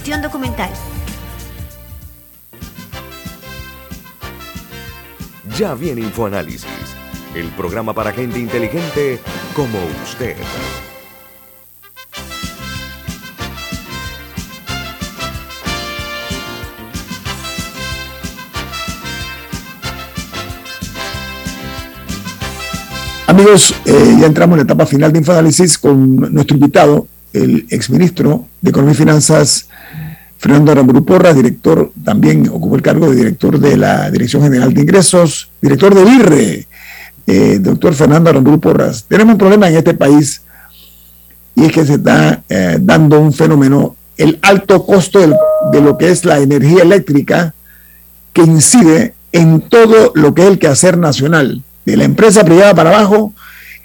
documental. Ya viene InfoAnálisis, el programa para gente inteligente como usted. Amigos, eh, ya entramos en la etapa final de Infoanálisis con nuestro invitado, el exministro de Economía y Finanzas, Fernando Aramburu Porras, director, también ocupó el cargo de director de la Dirección General de Ingresos, director del IRRE, eh, doctor Fernando Aramburu Porras. Tenemos un problema en este país y es que se está eh, dando un fenómeno, el alto costo de lo que es la energía eléctrica que incide en todo lo que es el quehacer nacional de la empresa privada para abajo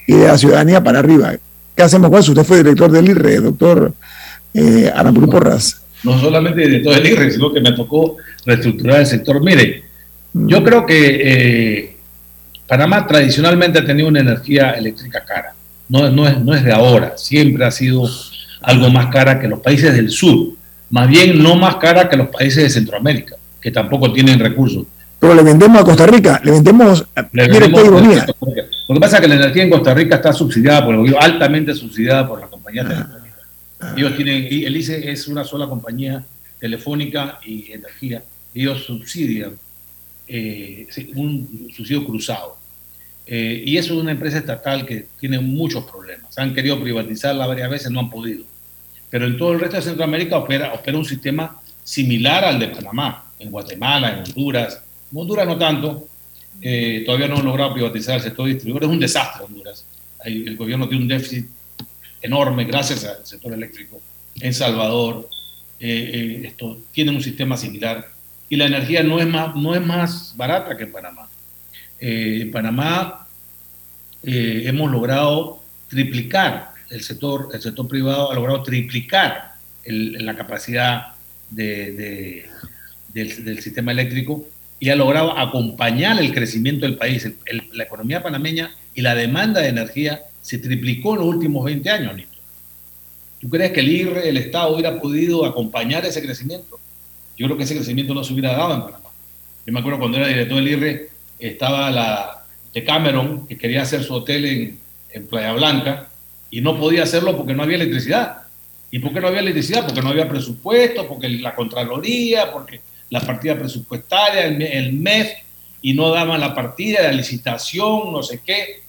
y de la ciudadanía para arriba. ¿Qué hacemos con eso? Usted fue director del IRRE, doctor eh, Aramburu Porras. No solamente director del IRRE, sino que me tocó reestructurar el sector. Mire, yo creo que eh, Panamá tradicionalmente ha tenido una energía eléctrica cara. No, no, es, no es de ahora, siempre ha sido algo más cara que los países del sur. Más bien no más cara que los países de Centroamérica, que tampoco tienen recursos pero le vendemos a Costa Rica, le vendemos, le vendemos ironía. Lo que pasa es que la energía en Costa Rica está subsidiada por el gobierno, altamente subsidiada por la compañía. Ah. Ellos tienen, el ICE es una sola compañía telefónica y energía. Ellos subsidian eh, un subsidio cruzado. Eh, y eso es una empresa estatal que tiene muchos problemas. Han querido privatizarla varias veces, no han podido. Pero en todo el resto de Centroamérica opera, opera un sistema similar al de Panamá, en Guatemala, en Honduras, Honduras no tanto, eh, todavía no han logrado privatizar el sector distribuidor, es un desastre Honduras. el gobierno tiene un déficit enorme gracias al sector eléctrico. En Salvador eh, eh, esto, tienen un sistema similar y la energía no es más, no es más barata que en Panamá. en Panamá hemos logrado triplicar el sector, el sector privado ha logrado triplicar la capacidad del, del sistema eléctrico y ha logrado acompañar el crecimiento del país. la economía panameña y la demanda de energía se triplicó en los últimos 20 años, Nito. ¿Tú crees que el IRRE, el Estado, hubiera podido acompañar ese crecimiento? Yo creo que ese crecimiento no se hubiera dado en Panamá. Yo me acuerdo cuando era director del IRRE, estaba la de Cameron, que quería hacer su hotel en, en Playa Blanca, y no podía hacerlo porque no había electricidad. ¿Y por qué no había electricidad? Porque no había presupuesto, porque la Contraloría, porque la partida presupuestaria, el, MEF, y no daban la partida, la licitación, no sé qué,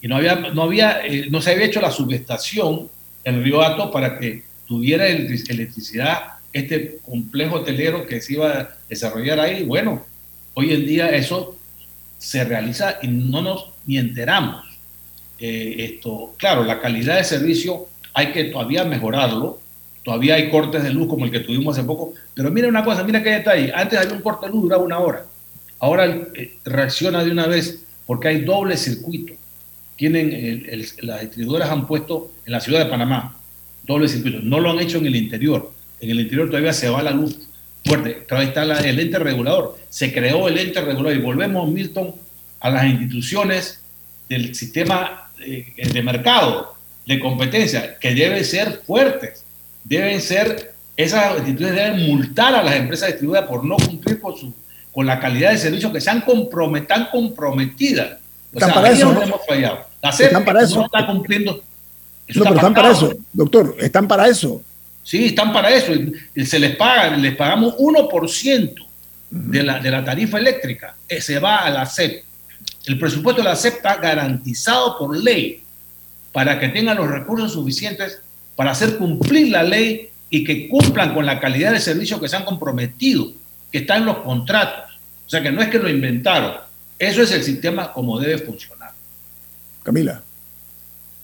y no había, no había, eh, no se había hecho la subestación en Río Hato para que tuviera electricidad este complejo hotelero que se iba a desarrollar ahí. Bueno, hoy en día eso se realiza y no nos ni enteramos. Eh, esto, claro, la calidad de servicio hay que todavía mejorarlo, Todavía hay cortes de luz como el que tuvimos hace poco. Pero mira una cosa, mira qué detalle. Antes había un corte de luz, duraba una hora. Ahora eh, reacciona de una vez porque hay doble circuito. Tienen, las distribuidoras han puesto en la ciudad de Panamá doble circuito. No lo han hecho en el interior. En el interior todavía se va la luz fuerte. Ahí está la- el ente regulador. Se creó el ente regulador y volvemos, Milton, a las instituciones del sistema eh, de mercado, de competencia, que deben ser fuertes. Deben ser, esas instituciones deben multar a las empresas distribuidoras por no cumplir con, su, con la calidad de servicio que se han compromet- comprometidas. O sea, para eso, es ¿no? hemos fallado. La CEP Están para eso. no está cumpliendo. Eso No, está pero están para eso, doctor, están para eso. Sí, están para eso. Se les paga, les pagamos 1% de la, de la tarifa eléctrica. eh, Se va a la CEP. El presupuesto de la CEP está garantizado por ley para que tengan los recursos suficientes para hacer cumplir la ley y que cumplan con la calidad de servicio que se han comprometido, que está en los contratos. O sea que no es que lo inventaron. Eso es el sistema como debe funcionar. Camila.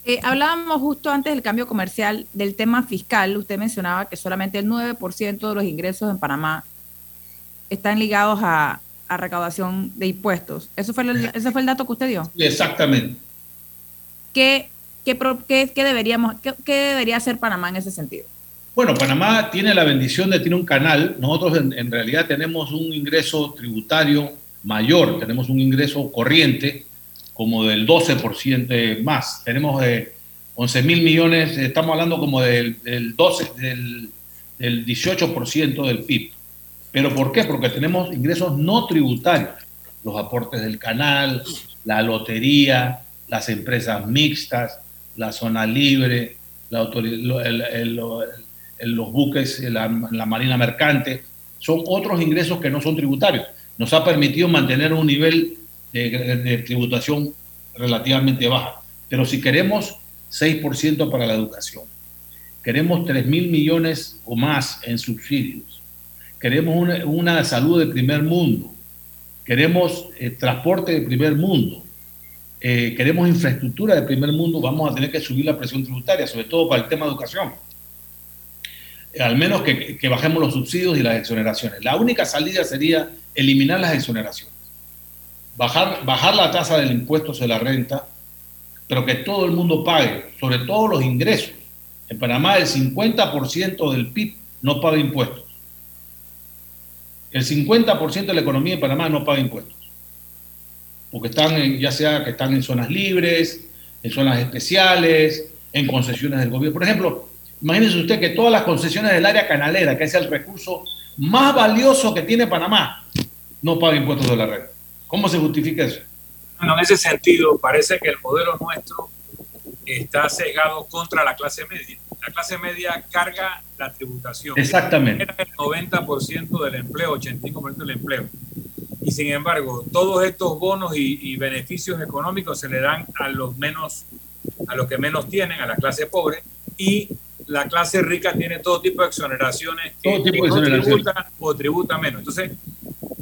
Eh, hablábamos justo antes del cambio comercial del tema fiscal. Usted mencionaba que solamente el 9% de los ingresos en Panamá están ligados a, a recaudación de impuestos. ¿Eso fue el, ¿Ese fue el dato que usted dio? Exactamente. ¿Qué, qué, qué- qué deberíamos, qué, qué debería hacer Panamá en ese sentido? Bueno, Panamá tiene la bendición de tener un canal. Nosotros en, en realidad tenemos un ingreso tributario mayor, tenemos un ingreso corriente como del 12% más. Tenemos eh, 11 mil millones, estamos hablando como del, del 12, del, del 18% del PIB. ¿Pero por qué? Porque tenemos ingresos no tributarios, los aportes del canal, la lotería, las empresas mixtas, la zona libre, los buques, la marina mercante, son otros ingresos que no son tributarios. Nos ha permitido mantener un nivel de, tributación relativamente baja. Pero si queremos 6% para la educación, queremos 3 mil millones o más en subsidios, queremos una, salud de primer mundo, queremos eh, transporte de primer mundo, eh, queremos infraestructura de primer mundo, vamos a tener que subir la presión tributaria, sobre todo para el tema de educación. Eh, al menos que bajemos los subsidios y las exoneraciones. La única salida sería eliminar las exoneraciones, bajar, bajar la tasa del impuesto sobre la renta, pero que todo el mundo pague, sobre todo los ingresos. En Panamá el 50% del PIB no paga impuestos. El 50% de la economía de Panamá no paga impuestos. Porque están, ya sea que están en zonas libres, en zonas especiales, en concesiones del gobierno. Por ejemplo, imagínense usted que todas las concesiones del área canalera, que es el recurso más valioso que tiene Panamá, no paga impuestos de la red. ¿Cómo se justifica eso? Bueno, en ese sentido, parece que el modelo nuestro está sesgado contra la clase media. La clase media carga la tributación. Exactamente. Era el 90% del empleo, 85% del empleo. Y sin embargo, todos estos bonos y, y beneficios económicos se le dan a los menos, a los que menos tienen, a la clase pobre, y la clase rica tiene todo tipo de exoneraciones que, Todo tipo que de no tributa o tributa menos. Entonces,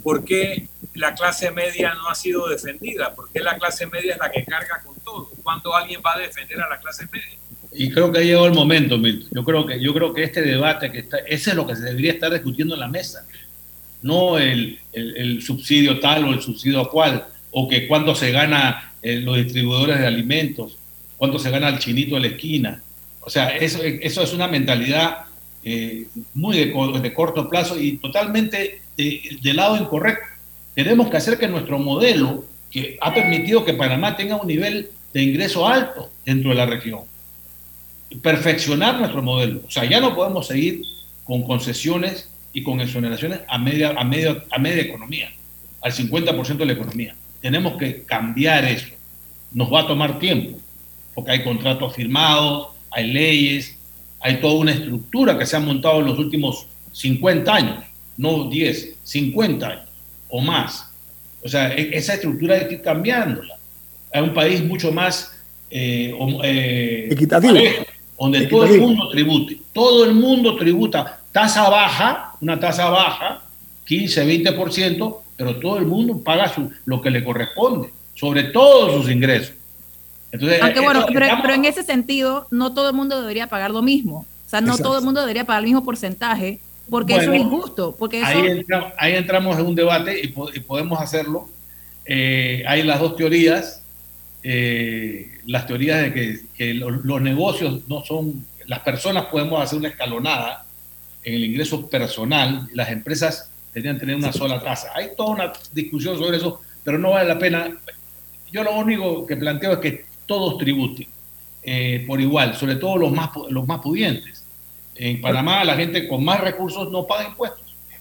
¿por qué la clase media no ha sido defendida? ¿Por qué la clase media es la que carga con todo? ¿Cuándo alguien va a defender a la clase media? Y creo que ha llegado el momento, Milton. Yo creo que, yo creo que este debate, que está, ese es lo que se debería estar discutiendo en la mesa. No el, el- el subsidio tal o el subsidio cual, o que cuánto se gana eh, los distribuidores de alimentos, cuánto se gana el chinito de la esquina. O sea, eso, eso es una mentalidad eh, muy de, de corto plazo y totalmente de, del lado incorrecto. Tenemos que hacer que nuestro modelo, que ha permitido que Panamá tenga un nivel de ingreso alto dentro de la región, perfeccionar nuestro modelo. O sea, ya no podemos seguir con concesiones y con exoneraciones a media, a media, a media economía, al 50% de la economía. Tenemos que cambiar eso. Nos va a tomar tiempo, porque hay contratos firmados, hay leyes, hay toda una estructura que se ha montado en los últimos 50 años, no 10, 50 años o más. O sea, e- esa estructura hay que ir cambiándola. Hay un país mucho más eh, eh, Equitativo. parejo, donde todo el Equitativo. mundo tribute. Todo el mundo tributa. Tasa baja, una tasa baja, 15, 20%, pero todo el mundo paga su, lo que le corresponde, sobre todos sus ingresos. Entonces, Aunque esto- bueno, pero, estamos- pero en ese sentido, no todo el mundo debería pagar lo mismo. O sea, no Exacto. todo el mundo debería pagar el mismo porcentaje, porque eso es Bueno, injusto. Porque eso, ahí, entra- ahí entramos en un debate y, po- y podemos hacerlo. Eh, hay las dos teorías. eh, las teorías de que, que lo- los negocios no son, las personas podemos hacer una escalonada en el ingreso personal, las empresas deberían tener una sola tasa. Hay toda una discusión sobre eso, pero no vale la pena. Yo lo único que planteo es que todos tributen eh, por igual, sobre todo los más, los más pudientes. En Panamá la gente con más recursos no paga impuestos.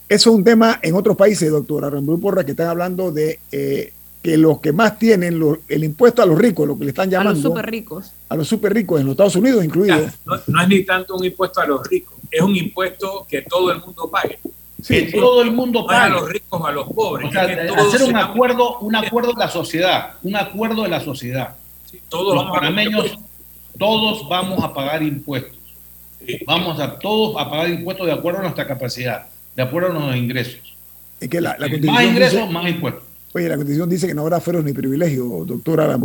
Eso es un tema en otros países, doctora Ramón Porra, que están hablando de eh, que los que más tienen el impuesto a los ricos, lo que le están llamando. A los súper ricos. A los súper ricos, en los Estados Unidos incluido. no, es ni tanto un impuesto a los ricos, es un impuesto que todo el mundo pague. que todo el mundo pague. a los ricos o a los pobres. hacer un acuerdo, un acuerdo de la sociedad, un acuerdo de la sociedad. todos los panameños, todos vamos a pagar impuestos. Vamos a todos a pagar impuestos de acuerdo a nuestra capacidad, de acuerdo a nuestros ingresos. Es que la, más ingresos, más impuestos. Oye, la Constitución dice que no habrá fueros ni privilegios, doctora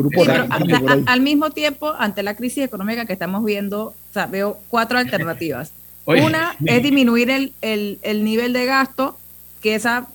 al mismo tiempo, ante la crisis económica que estamos viendo, veo cuatro alternativas. Una es disminuir el, el, nivel de gasto, que esa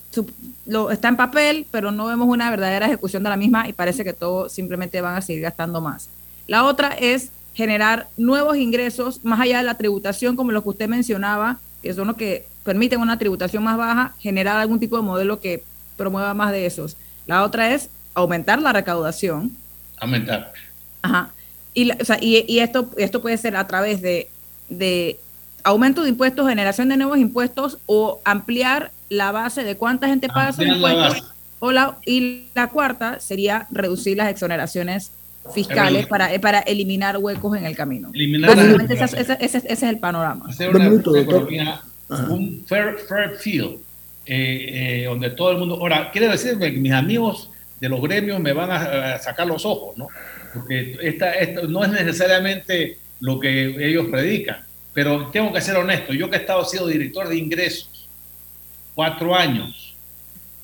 lo, está en papel, pero no vemos una verdadera ejecución de la misma y parece que todos simplemente van a seguir gastando más. La otra es generar nuevos ingresos más allá de la tributación, como lo que usted mencionaba, que son los que permiten una tributación más baja, generar algún tipo de modelo que promueva más de esos. La otra es aumentar la recaudación. Aumentar. Ajá. Y, y, esto, esto puede ser a través de, de aumento de impuestos, generación de nuevos impuestos o ampliar la base de cuánta gente paga sus impuestos. O la, y la cuarta sería reducir las exoneraciones fiscales para, para eliminar huecos en el camino. ese, es el panorama. Hacer una, un fair, fair field eh, eh, donde todo el mundo... Ahora, quiere decir que mis amigos de los gremios me van a, sacar los ojos, ¿no? Porque esta, esto no es necesariamente lo que ellos predican, pero tengo que ser honesto, yo que he estado siendo director de ingresos cuatro años,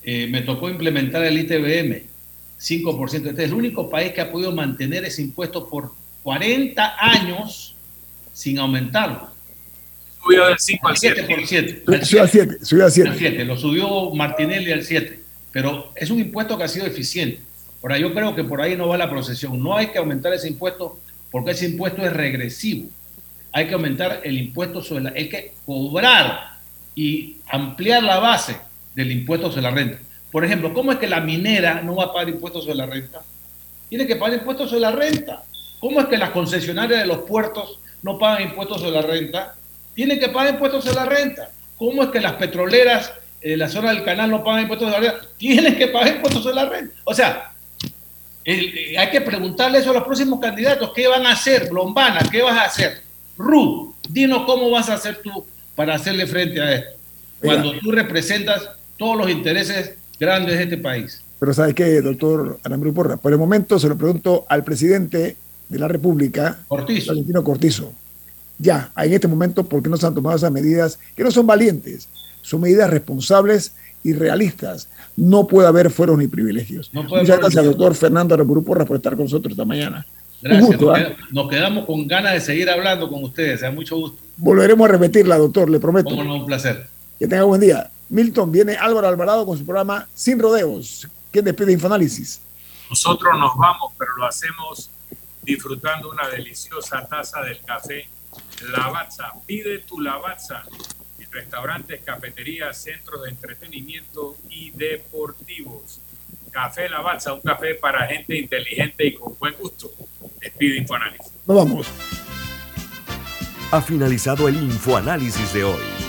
eh, me tocó implementar el ITBM, 5%. Este es el único país que ha podido mantener ese impuesto por 40 años sin aumentarlo subió del 5 al 7. Subió al 7. Subió al 7. Lo subió Martinelli al 7. Pero es un impuesto que ha sido eficiente. Ahora, yo creo que por ahí no va la procesión. No hay que aumentar ese impuesto porque ese impuesto es regresivo. Hay que aumentar el impuesto sobre la... Hay que cobrar y ampliar la base del impuesto sobre la renta. Por ejemplo, ¿cómo es que la minera no va a pagar impuestos sobre la renta? Tiene que pagar impuestos sobre la renta. ¿Cómo es que las concesionarias de los puertos no pagan impuestos sobre la renta? tienen que pagar impuestos a la renta. ¿Cómo es que las petroleras de la zona del canal no pagan impuestos a la renta? Tienen que pagar impuestos a la renta. O sea, eh, hay que preguntarle eso a los próximos candidatos. ¿Qué van a hacer? Lombana, ¿qué vas a hacer? Ru, dinos cómo vas a hacer tú para hacerle frente a esto. Cuando tú representas todos los intereses grandes de este país. Pero ¿sabe qué, doctor Aramburu Porra? Por el momento se lo pregunto al presidente de la República, Cortizo. Valentino Cortizo ya, en este momento, ¿por qué no se han tomado esas medidas que no son valientes? Son medidas responsables y realistas. No puede haber fueros ni privilegios. Muchas gracias, doctor Fernando Aramburu Porras, por estar con nosotros esta mañana. Gracias. ¿ah? nos, quedamos con ganas de seguir hablando con ustedes. A mucho gusto. Volveremos a repetirla, doctor, le prometo. un placer. Que tenga buen día. Milton, viene Álvaro Alvarado con su programa Sin Rodeos. ¿Quién despide Infoanálisis? Nosotros nos vamos, pero lo hacemos disfrutando una deliciosa taza del café Lavazza. Pide tu Lavazza en restaurantes, cafeterías, centros de entretenimiento y deportivos. Café Lavazza, un café para gente inteligente y con buen gusto. Despide Infoanálisis. Nos vamos. Ha finalizado el Infoanálisis de hoy.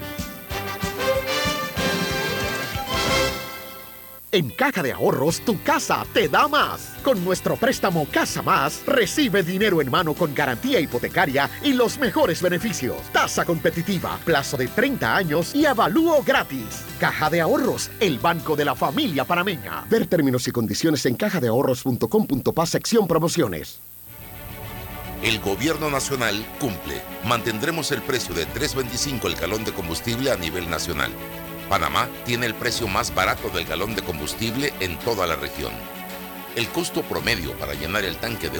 En Caja de Ahorros, tu casa te da más. Con nuestro préstamo Casa Más, recibe dinero en mano con garantía hipotecaria y los mejores beneficios. Tasa competitiva, plazo de 30 años y avalúo gratis. Caja de Ahorros, el banco de la familia parameña. Ver términos y condiciones en cajadeahorros.com.pa sección promociones. El gobierno nacional cumple. Mantendremos el precio de 3.25 el galón de combustible a nivel nacional. Panamá tiene el precio más barato del galón de combustible en toda la región. El costo promedio para llenar el tanque de un